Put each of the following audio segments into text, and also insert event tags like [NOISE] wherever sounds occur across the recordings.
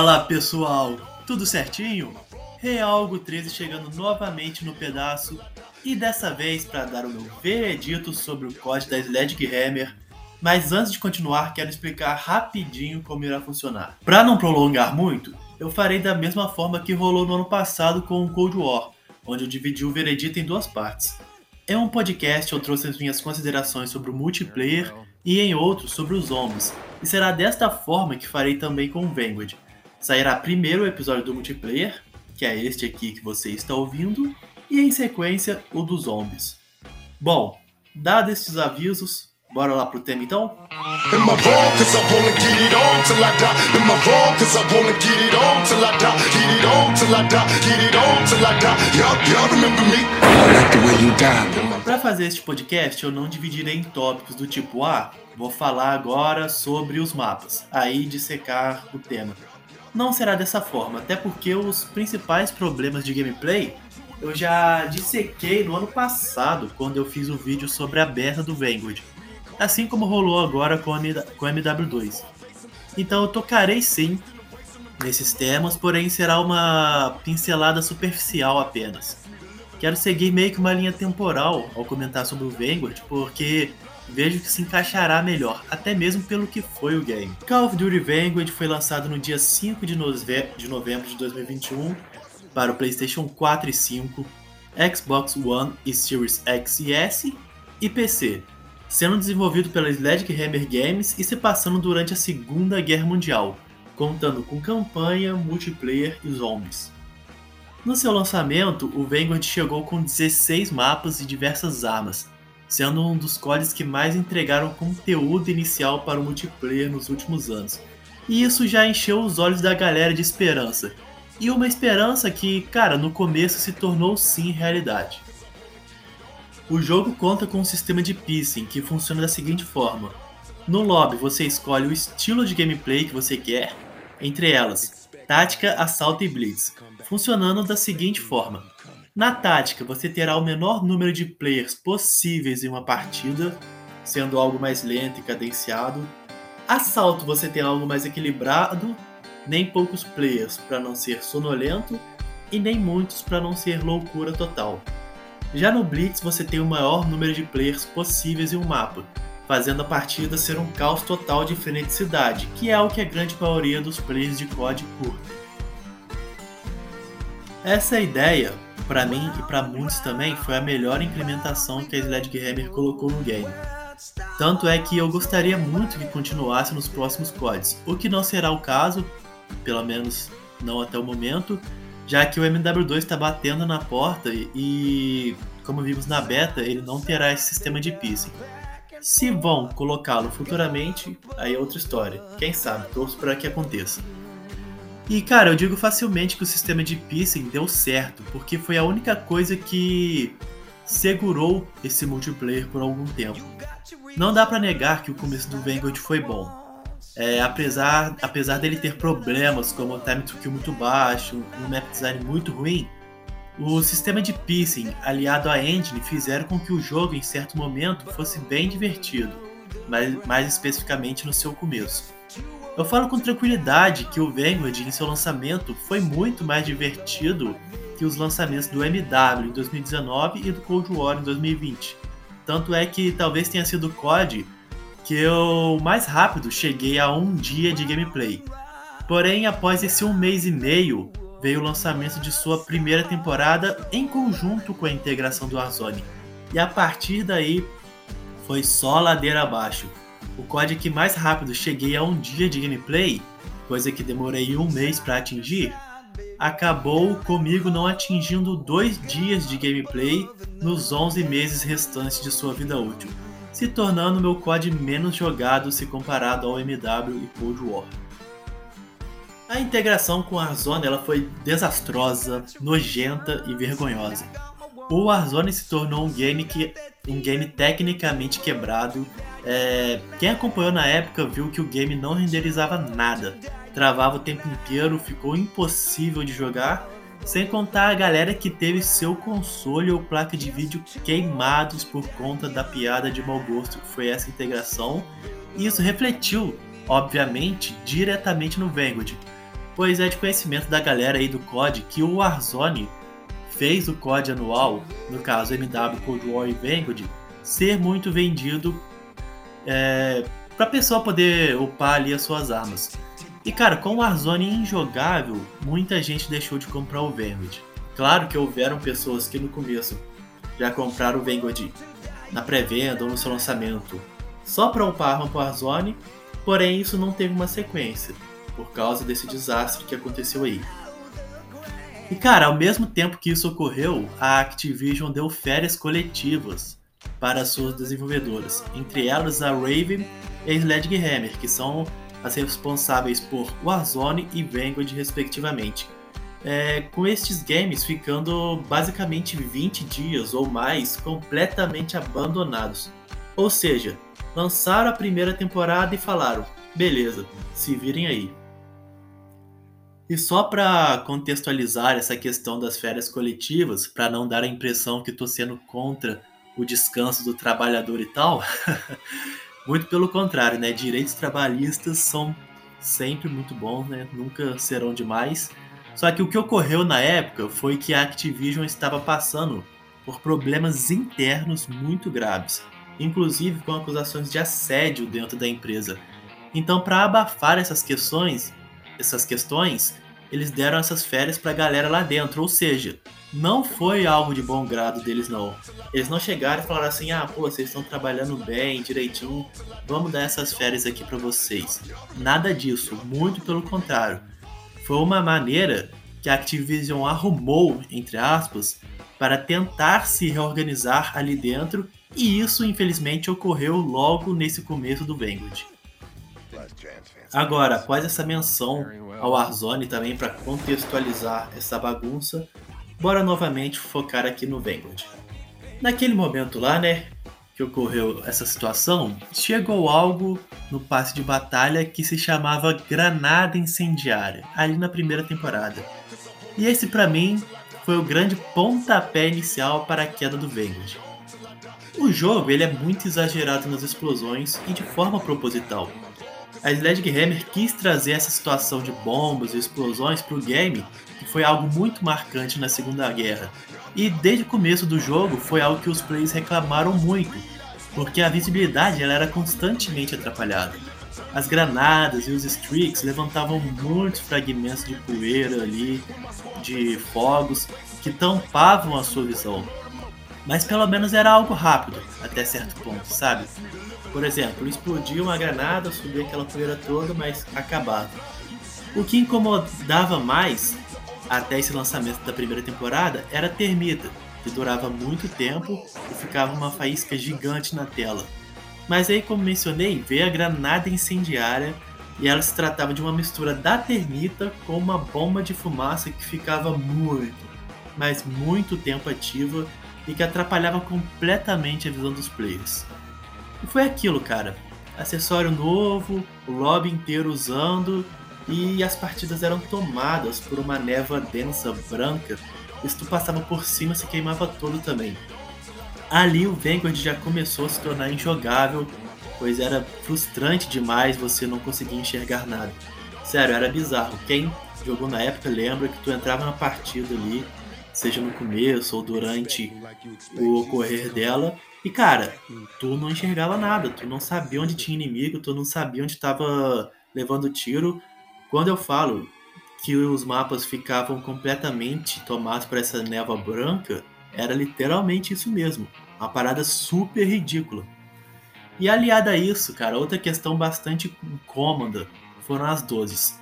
Fala pessoal, tudo certinho? Realgo 13 chegando novamente no pedaço e dessa vez para dar o meu veredito sobre o código da Sledgehammer. Mas antes de continuar, quero explicar rapidinho como irá funcionar. Para não prolongar muito, eu farei da mesma forma que rolou no ano passado com o Cold War, onde eu dividi o veredito em duas partes. Em um podcast eu trouxe as minhas considerações sobre o multiplayer e em outro sobre os zombies, e será desta forma que farei também com o Vanguard. Sairá primeiro o episódio do multiplayer, que é este aqui que você está ouvindo, e em sequência o dos zombies. Bom, dados estes avisos, bora lá pro tema então? Para fazer este podcast, eu não dividirei em tópicos do tipo Ah, vou falar agora sobre os mapas, aí dissecar o tema. Não será dessa forma, até porque os principais problemas de gameplay eu já dissequei no ano passado, quando eu fiz o vídeo sobre a beta do Vanguard, assim como rolou agora com a MW2. Então eu tocarei sim nesses temas, porém será uma pincelada superficial apenas. Quero seguir meio que uma linha temporal ao comentar sobre o Vanguard, porque vejo que se encaixará melhor, até mesmo pelo que foi o game. Call of Duty Vanguard foi lançado no dia 5 de novembro de 2021 para o PlayStation 4 e 5, Xbox One e Series X e S e PC, sendo desenvolvido pela Sledgehammer Games e se passando durante a Segunda Guerra Mundial, contando com campanha, multiplayer e zombies. No seu lançamento, o Vanguard chegou com 16 mapas e diversas armas, sendo um dos códigos que mais entregaram conteúdo inicial para o multiplayer nos últimos anos. E isso já encheu os olhos da galera de esperança, e uma esperança que, cara, no começo se tornou sim realidade. O jogo conta com um sistema de pacing que funciona da seguinte forma: no lobby você escolhe o estilo de gameplay que você quer, entre elas tática, assalto e blitz, funcionando da seguinte forma: na tática você terá o menor número de players possíveis em uma partida, sendo algo mais lento e cadenciado. Assalto você tem algo mais equilibrado nem poucos players para não ser sonolento e nem muitos para não ser loucura total. Já no Blitz você tem o maior número de players possíveis em um mapa, fazendo a partida ser um caos total de freneticidade, que é o que a grande maioria dos players de COD curte. Essa ideia, para mim e para muitos também, foi a melhor implementação que a Sledgehammer colocou no game. Tanto é que eu gostaria muito que continuasse nos próximos CODs, o que não será o caso, pelo menos não até o momento, já que o MW2 está batendo na porta e, como vimos na beta, ele não terá esse sistema de pacing. Se vão colocá-lo futuramente, aí é outra história. Quem sabe, torço para que aconteça. E cara, eu digo facilmente que o sistema de pacing deu certo, porque foi a única coisa que segurou esse multiplayer por algum tempo. Não dá para negar que o começo do Vanguard foi bom, é, apesar, apesar dele ter problemas como o time to kill muito baixo, um map design muito ruim, o sistema de pacing aliado à engine fizeram com que o jogo em certo momento fosse bem divertido, mas mais especificamente no seu começo. Eu falo com tranquilidade que o Vanguard em seu lançamento foi muito mais divertido que os lançamentos do MW em 2019 e do Cold War em 2020. Tanto é que talvez tenha sido o COD que eu mais rápido cheguei a um dia de gameplay. Porém, após esse um mês e meio, veio o lançamento de sua primeira temporada em conjunto com a integração do Warzone. E a partir daí foi só ladeira abaixo. O código que mais rápido cheguei a um dia de gameplay, coisa que demorei um mês para atingir, acabou comigo não atingindo dois dias de gameplay nos 11 meses restantes de sua vida útil se tornando meu COD menos jogado se comparado ao MW e Cold War. A integração com a Warzone ela foi desastrosa, nojenta e vergonhosa. O Warzone se tornou um game que um game tecnicamente quebrado. É, quem acompanhou na época viu que o game não renderizava nada, travava o tempo inteiro, ficou impossível de jogar. Sem contar a galera que teve seu console ou placa de vídeo queimados por conta da piada de mau gosto que foi essa integração. E isso refletiu, obviamente, diretamente no Vanguard, pois é de conhecimento da galera aí do COD que o Warzone fez o COD anual, no caso MW Cold War e Vanguard, ser muito vendido é, para a pessoa poder upar ali as suas armas. E cara, com o Warzone injogável, muita gente deixou de comprar o Vanguard. Claro que houveram pessoas que no começo já compraram o Vanguard na pré-venda ou no seu lançamento só para upar a para Warzone, porém isso não teve uma sequência, por causa desse desastre que aconteceu aí. E cara, ao mesmo tempo que isso ocorreu, a Activision deu férias coletivas para suas desenvolvedoras, entre elas a Raven e a Sledgehammer, que são as responsáveis por Warzone e Vanguard respectivamente. É, com estes games ficando basicamente 20 dias ou mais completamente abandonados. Ou seja, lançaram a primeira temporada e falaram: beleza, se virem aí. E só para contextualizar essa questão das férias coletivas, para não dar a impressão que estou sendo contra o descanso do trabalhador e tal, [LAUGHS] muito pelo contrário, né? Direitos trabalhistas são sempre muito bons, né? Nunca serão demais. Só que o que ocorreu na época foi que a Activision estava passando por problemas internos muito graves, inclusive com acusações de assédio dentro da empresa. Então, para abafar essas questões, essas questões, eles deram essas férias pra galera lá dentro. Ou seja, não foi algo de bom grado deles, não. Eles não chegaram e falaram assim: ah, pô, vocês estão trabalhando bem, direitinho, vamos dar essas férias aqui para vocês. Nada disso, muito pelo contrário. Foi uma maneira que a Activision arrumou, entre aspas, para tentar se reorganizar ali dentro, e isso infelizmente ocorreu logo nesse começo do Vanguard. Agora, após essa menção ao Warzone também para contextualizar essa bagunça, bora novamente focar aqui no Vanguard. Naquele momento lá, né, que ocorreu essa situação, chegou algo no passe de batalha que se chamava granada incendiária, ali na primeira temporada. E esse para mim foi o grande pontapé inicial para a queda do Vanguard. O jogo ele é muito exagerado nas explosões e de forma proposital a Sledgehammer quis trazer essa situação de bombas e explosões para o game, que foi algo muito marcante na Segunda Guerra. E desde o começo do jogo foi algo que os players reclamaram muito, porque a visibilidade ela era constantemente atrapalhada. As granadas e os streaks levantavam muitos fragmentos de poeira ali, de fogos, que tampavam a sua visão. Mas pelo menos era algo rápido, até certo ponto, sabe? Por exemplo, explodia uma granada, subia aquela poeira toda, mas acabava. O que incomodava mais, até esse lançamento da primeira temporada, era a termita, que durava muito tempo e ficava uma faísca gigante na tela. Mas aí, como mencionei, veio a granada incendiária e ela se tratava de uma mistura da termita com uma bomba de fumaça que ficava muito, mas muito tempo ativa e que atrapalhava completamente a visão dos players. E foi aquilo, cara. Acessório novo, o lobby inteiro usando, e as partidas eram tomadas por uma névoa densa branca, e se tu passava por cima se queimava todo também. Ali o Vanguard já começou a se tornar injogável, pois era frustrante demais você não conseguir enxergar nada. Sério, era bizarro. Quem jogou na época lembra que tu entrava na partida ali, seja no começo ou durante o ocorrer dela, e cara, tu não enxergava nada, tu não sabia onde tinha inimigo, tu não sabia onde estava levando tiro. Quando eu falo que os mapas ficavam completamente tomados por essa névoa branca, era literalmente isso mesmo. Uma parada super ridícula. E aliada a isso, cara, outra questão bastante incômoda foram as doses.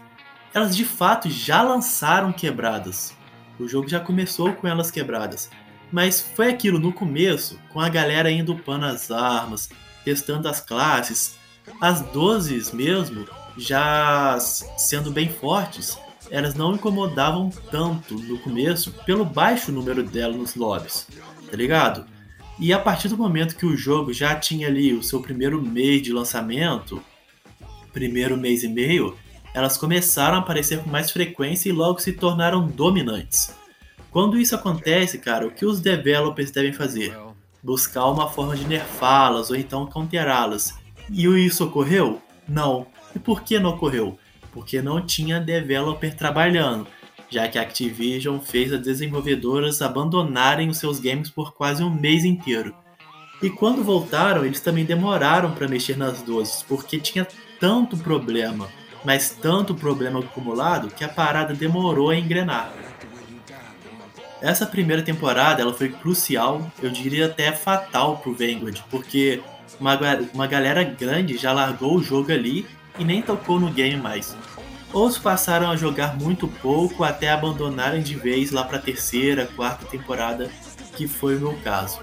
Elas de fato já lançaram quebradas. O jogo já começou com elas quebradas. Mas foi aquilo no começo, com a galera indo upando as armas, testando as classes, as 12 mesmo, já sendo bem fortes, elas não incomodavam tanto no começo pelo baixo número dela nos lobbies, tá ligado? E a partir do momento que o jogo já tinha ali o seu primeiro mês de lançamento, primeiro mês e meio, elas começaram a aparecer com mais frequência e logo se tornaram dominantes. Quando isso acontece, cara, o que os developers devem fazer? Buscar uma forma de nerfá-las ou então counterá-las. E isso ocorreu? Não. E por que não ocorreu? Porque não tinha developer trabalhando, já que a Activision fez as desenvolvedoras abandonarem os seus games por quase um mês inteiro. E quando voltaram, eles também demoraram para mexer nas doses, porque tinha tanto problema, mas tanto problema acumulado que a parada demorou a engrenar. Essa primeira temporada ela foi crucial, eu diria até fatal pro Vanguard, porque uma, uma galera grande já largou o jogo ali e nem tocou no game mais. Outros passaram a jogar muito pouco até abandonarem de vez lá para a terceira, quarta temporada, que foi o meu caso.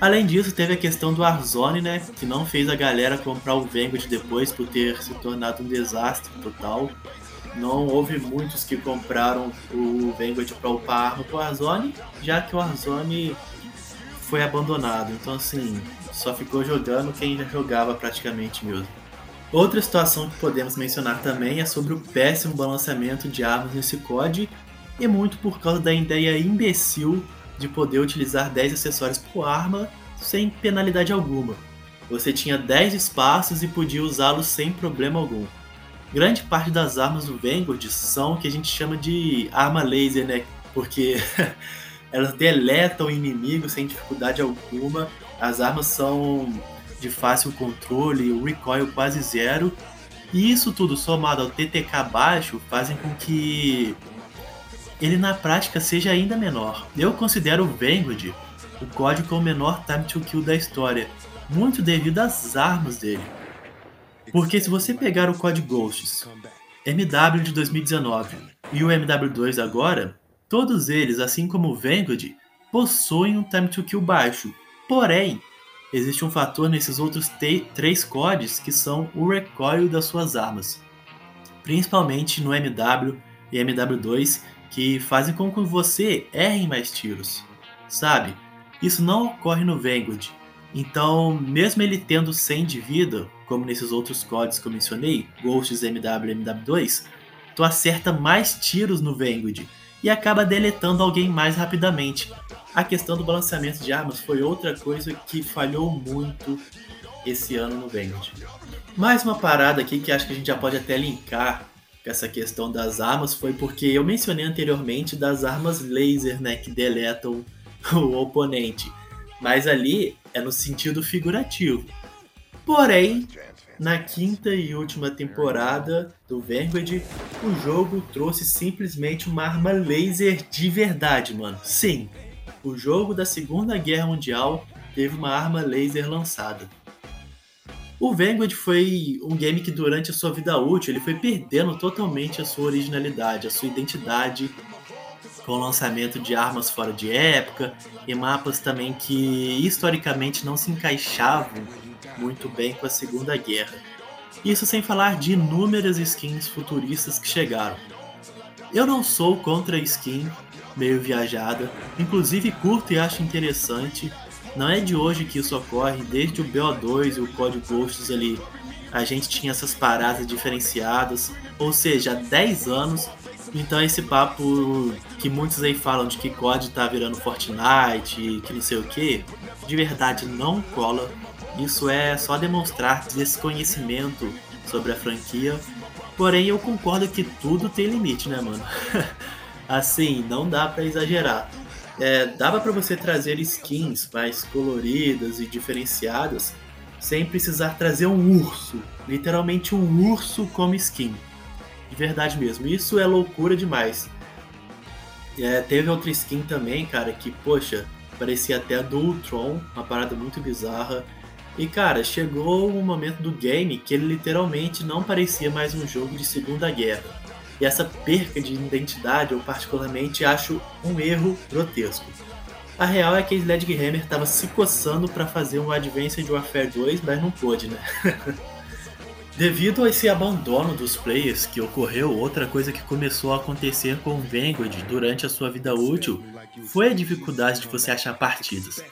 Além disso, teve a questão do Warzone, né, que não fez a galera comprar o Vanguard depois por ter se tornado um desastre total. Não houve muitos que compraram o Vanguard para upar pro Warzone, já que o Warzone foi abandonado. Então, assim, só ficou jogando quem já jogava praticamente mesmo. Outra situação que podemos mencionar também é sobre o péssimo balanceamento de armas nesse COD, e muito por causa da ideia imbecil de poder utilizar 10 acessórios por arma sem penalidade alguma. Você tinha 10 espaços e podia usá-los sem problema algum. Grande parte das armas do Vanguard são o que a gente chama de arma laser, né? Porque [LAUGHS] elas deletam o inimigo sem dificuldade alguma. As armas são de fácil controle, o recoil quase zero. E isso tudo somado ao TTK baixo fazem com que ele na prática seja ainda menor. Eu considero o Vanguard o código com o menor time to kill da história, muito devido às armas dele. Porque se você pegar o COD Ghosts, MW de 2019 e o MW2 agora, todos eles, assim como o Vanguard, possuem um time to kill baixo. Porém, existe um fator nesses outros três CODs que são o recoil das suas armas. Principalmente no MW e MW2, que fazem com que você erre mais tiros, sabe? Isso não ocorre no Vanguard. Então, mesmo ele tendo 100 de vida, como nesses outros códigos que eu mencionei, Ghosts MW e MW2, tu acerta mais tiros no Vanguard e acaba deletando alguém mais rapidamente. A questão do balanceamento de armas foi outra coisa que falhou muito esse ano no Vanguard. Mais uma parada aqui que acho que a gente já pode até linkar essa questão das armas foi porque eu mencionei anteriormente das armas laser, né, que deletam [LAUGHS] o oponente. Mas ali é no sentido figurativo. Porém, na quinta e última temporada do Vanguard, o jogo trouxe simplesmente uma arma laser de verdade, mano. Sim, o jogo da Segunda Guerra Mundial teve uma arma laser lançada. O Vanguard foi um game que durante a sua vida útil ele foi perdendo totalmente a sua originalidade, a sua identidade, com o lançamento de armas fora de época e mapas também que historicamente não se encaixavam muito bem com a Segunda Guerra. Isso sem falar de inúmeras skins futuristas que chegaram. Eu não sou contra skin meio viajada, inclusive curto e acho interessante, não é de hoje que isso ocorre, desde o BO2 e o Código Ghosts ali, a gente tinha essas paradas diferenciadas, ou seja, há 10 anos. Então esse papo que muitos aí falam de que COD tá virando Fortnite, que não sei o que, de verdade não cola. Isso é só demonstrar desconhecimento sobre a franquia. Porém, eu concordo que tudo tem limite, né, mano? [LAUGHS] assim, não dá para exagerar é, dava para você trazer skins mais coloridas e diferenciadas sem precisar trazer um urso, literalmente um urso como skin. De verdade mesmo, isso é loucura demais. É, teve outra skin também, cara, que, poxa, parecia até do Ultron, uma parada muito bizarra. E, cara, chegou um momento do game que ele literalmente não parecia mais um jogo de Segunda Guerra e essa perca de identidade eu particularmente acho um erro grotesco. A real é que Sledgehammer estava se coçando para fazer um Advanced Warfare 2, mas não pôde, né? [LAUGHS] Devido a esse abandono dos players que ocorreu, outra coisa que começou a acontecer com o Vanguard durante a sua vida útil foi a dificuldade de você achar partidas.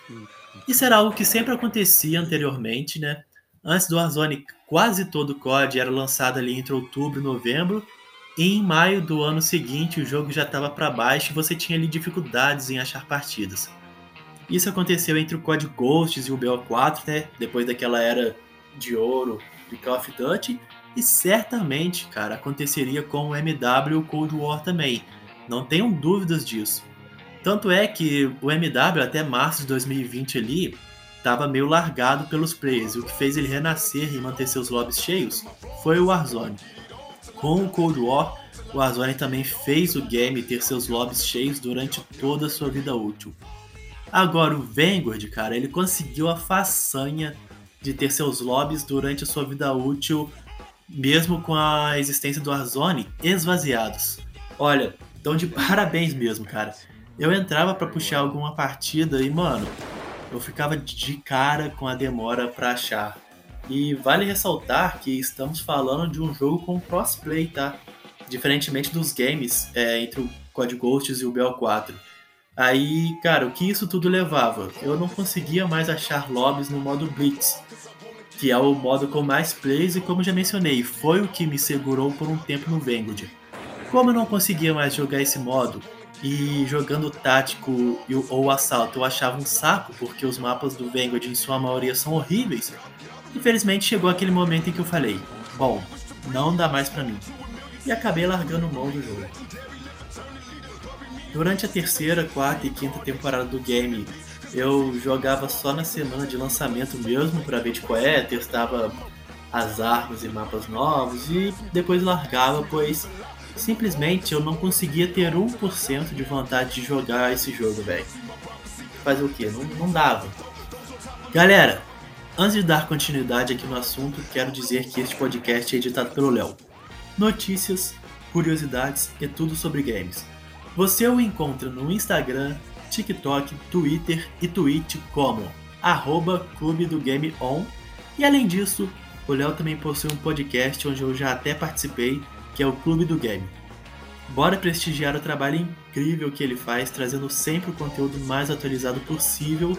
Isso era algo que sempre acontecia anteriormente, né? Antes do Warzone, quase todo o COD era lançado ali entre outubro e novembro, e em maio do ano seguinte o jogo já estava para baixo e você tinha ali dificuldades em achar partidas. Isso aconteceu entre o COD Ghosts e o BO4, né? Depois daquela era de ouro de Call of Duty, e certamente, cara, aconteceria com o MW Cold War também. Não tenham dúvidas disso. Tanto é que o MW até março de 2020 ali estava meio largado pelos players, e o que fez ele renascer e manter seus lobbies cheios foi o Warzone. Com o Cold War, o Warzone também fez o game ter seus lobbies cheios durante toda a sua vida útil. Agora o Vanguard, cara, ele conseguiu a façanha de ter seus lobbies durante a sua vida útil, mesmo com a existência do Warzone esvaziados. Olha, então de parabéns mesmo, cara. Eu entrava para puxar alguma partida e, mano, eu ficava de cara com a demora para achar. E vale ressaltar que estamos falando de um jogo com crossplay, tá? Diferentemente dos games é, entre o Code Ghosts e o BO4. Aí, cara, o que isso tudo levava? Eu não conseguia mais achar lobbies no modo Blitz, que é o modo com mais plays e como já mencionei, foi o que me segurou por um tempo no Vanguard. Como eu não conseguia mais jogar esse modo, e jogando tático ou assalto eu achava um saco, porque os mapas do Vanguard em sua maioria são horríveis, infelizmente chegou aquele momento em que eu falei, bom, não dá mais para mim. E acabei largando mão do jogo. Durante a terceira, quarta e quinta temporada do game, eu jogava só na semana de lançamento mesmo para ver de qual é, testava as armas e mapas novos e depois largava, pois simplesmente eu não conseguia ter 1% de vontade de jogar esse jogo, velho. Fazer o que? Não, não dava. Galera, antes de dar continuidade aqui no assunto, quero dizer que este podcast é editado pelo Léo. Notícias, curiosidades e tudo sobre games. Você o encontra no Instagram, TikTok, Twitter e Twitch como arroba Clube do Game On. E além disso, o Léo também possui um podcast onde eu já até participei, que é o Clube do Game. Bora prestigiar o trabalho incrível que ele faz, trazendo sempre o conteúdo mais atualizado possível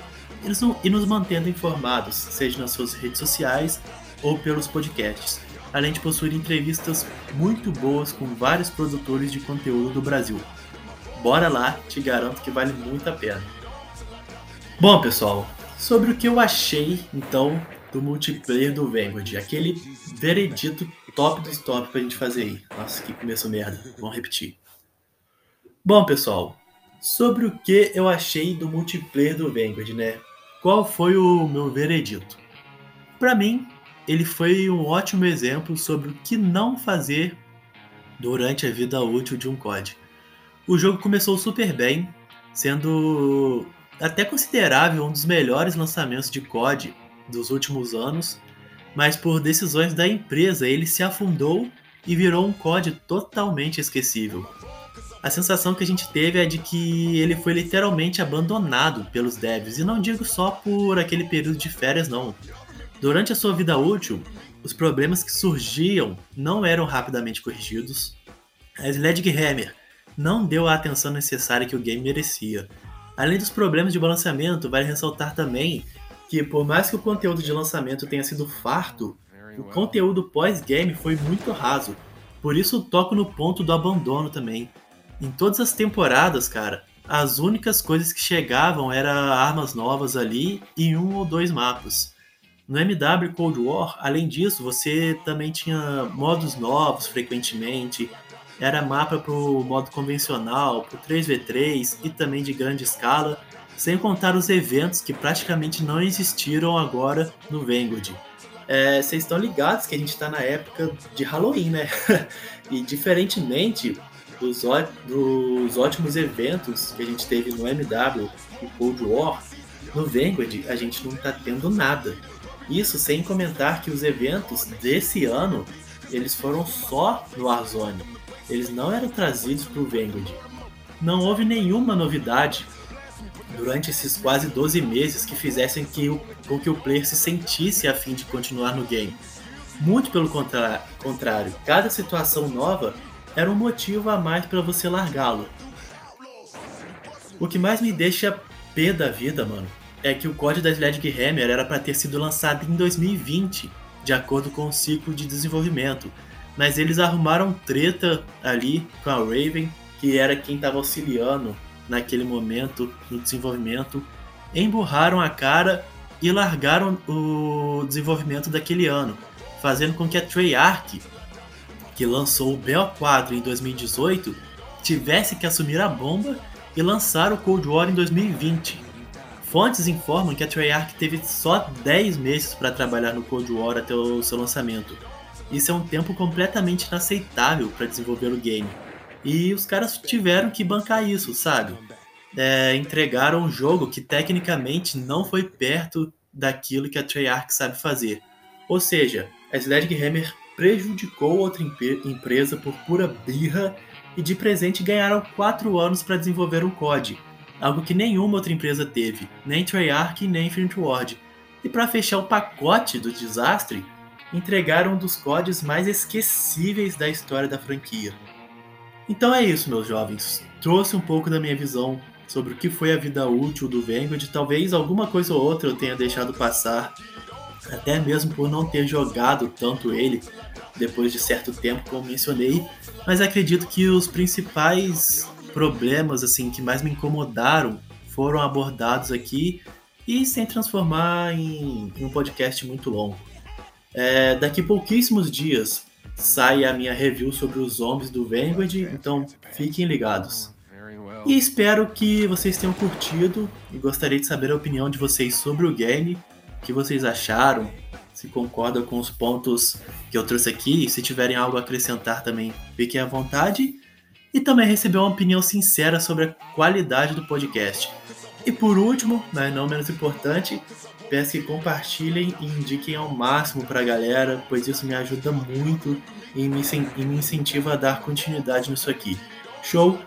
e nos mantendo informados, seja nas suas redes sociais ou pelos podcasts, além de possuir entrevistas muito boas com vários produtores de conteúdo do Brasil. Bora lá, te garanto que vale muito a pena. Bom, pessoal, sobre o que eu achei então do multiplayer do Vanguard, aquele veredito top dos top pra gente fazer aí. Nossa, que começo merda. Vamos repetir. Bom, pessoal, sobre o que eu achei do multiplayer do Vanguard, né? Qual foi o meu veredito? Para mim, ele foi um ótimo exemplo sobre o que não fazer durante a vida útil de um COD. O jogo começou super bem, sendo até considerável um dos melhores lançamentos de COD dos últimos anos, mas por decisões da empresa ele se afundou e virou um COD totalmente esquecível. A sensação que a gente teve é de que ele foi literalmente abandonado pelos devs, e não digo só por aquele período de férias não. Durante a sua vida útil, os problemas que surgiam não eram rapidamente corrigidos. A Sledgehammer não deu a atenção necessária que o game merecia. Além dos problemas de balanceamento, vale ressaltar também que, por mais que o conteúdo de lançamento tenha sido farto, o conteúdo pós-game foi muito raso. Por isso toco no ponto do abandono também. Em todas as temporadas, cara, as únicas coisas que chegavam eram armas novas ali e um ou dois mapas. No MW Cold War, além disso, você também tinha modos novos frequentemente, era mapa para o modo convencional, para o 3v3 e também de grande escala, sem contar os eventos que praticamente não existiram agora no Vanguard. É, vocês estão ligados que a gente está na época de Halloween, né? [LAUGHS] e diferentemente dos, dos ótimos eventos que a gente teve no MW e Cold War, no Vanguard a gente não está tendo nada. Isso sem comentar que os eventos desse ano eles foram só no Warzone eles não eram trazidos para o Vanguard. Não houve nenhuma novidade durante esses quase 12 meses que fizessem que o, com que o player se sentisse a fim de continuar no game. Muito pelo contrário, cada situação nova era um motivo a mais para você largá-lo. O que mais me deixa pé da vida, mano, é que o código da Sledgehammer era para ter sido lançado em 2020, de acordo com o ciclo de desenvolvimento, mas eles arrumaram treta ali com a Raven, que era quem estava auxiliando naquele momento no desenvolvimento, emburraram a cara e largaram o desenvolvimento daquele ano, fazendo com que a Treyarch, que lançou o BO4 em 2018, tivesse que assumir a bomba e lançar o Cold War em 2020. Fontes informam que a Treyarch teve só 10 meses para trabalhar no Cold War até o seu lançamento. Isso é um tempo completamente inaceitável para desenvolver o game. E os caras tiveram que bancar isso, sabe? É, entregaram um jogo que tecnicamente não foi perto daquilo que a Treyarch sabe fazer. Ou seja, a Sledgehammer prejudicou outra empresa por pura birra e de presente ganharam 4 anos para desenvolver um COD, algo que nenhuma outra empresa teve, nem Treyarch nem Infinite Ward. E para fechar o pacote do desastre, entregaram um dos CODs mais esquecíveis da história da franquia. Então é isso, meus jovens. Trouxe um pouco da minha visão sobre o que foi a vida útil do Vanguard. Talvez alguma coisa ou outra eu tenha deixado passar, até mesmo por não ter jogado tanto ele depois de certo tempo, como mencionei. Mas acredito que os principais problemas assim que mais me incomodaram foram abordados aqui e sem transformar em, em um podcast muito longo. É, daqui pouquíssimos dias sai a minha review sobre os zombies do Vanguard, então fiquem ligados. E espero que vocês tenham curtido e gostaria de saber a opinião de vocês sobre o game, o que vocês acharam, se concordam com os pontos que eu trouxe aqui, se tiverem algo a acrescentar também, fiquem à vontade. E também receber uma opinião sincera sobre a qualidade do podcast. E por último, mas não menos importante, peço que compartilhem e indiquem ao máximo para a galera, pois isso me ajuda muito e me, e me incentiva a dar continuidade nisso aqui. Show?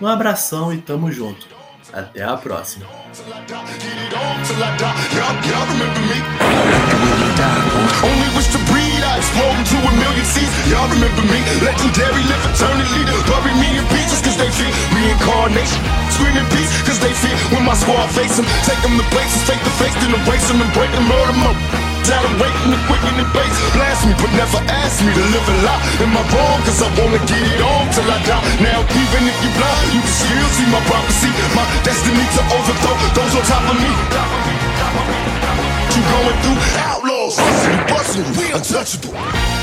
Um abração e tamo junto. Até a próxima. Only wish to breed, I explode into a million seeds. Y'all remember me, legendary, live eternally. Bury me in pieces, cause they fear reincarnation. Screaming peace, cause they fear when my squad face them. Take them to places, take the face, then erase them and break them, murder them out of waiting to quicken the base. Blast me, but never ask me to live a lie. Am I wrong? Cause I wanna get it on till I die. Now, even if you're blind, you can still see my prophecy. My destiny to overthrow those on top of me. You going through outlaws, busting, busting, we untouchable.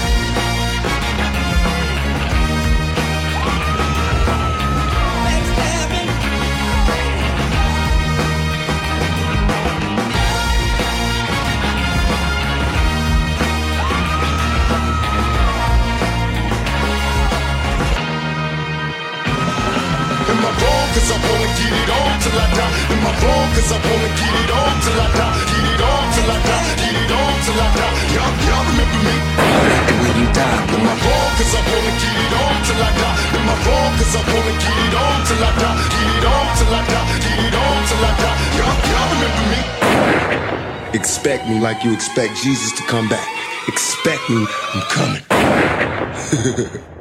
Till I die. Get it on till I die. Get it on till I die. Y'all, y'all remember me? Expect me like you expect Jesus to come back. Expect me, I'm coming. [LAUGHS]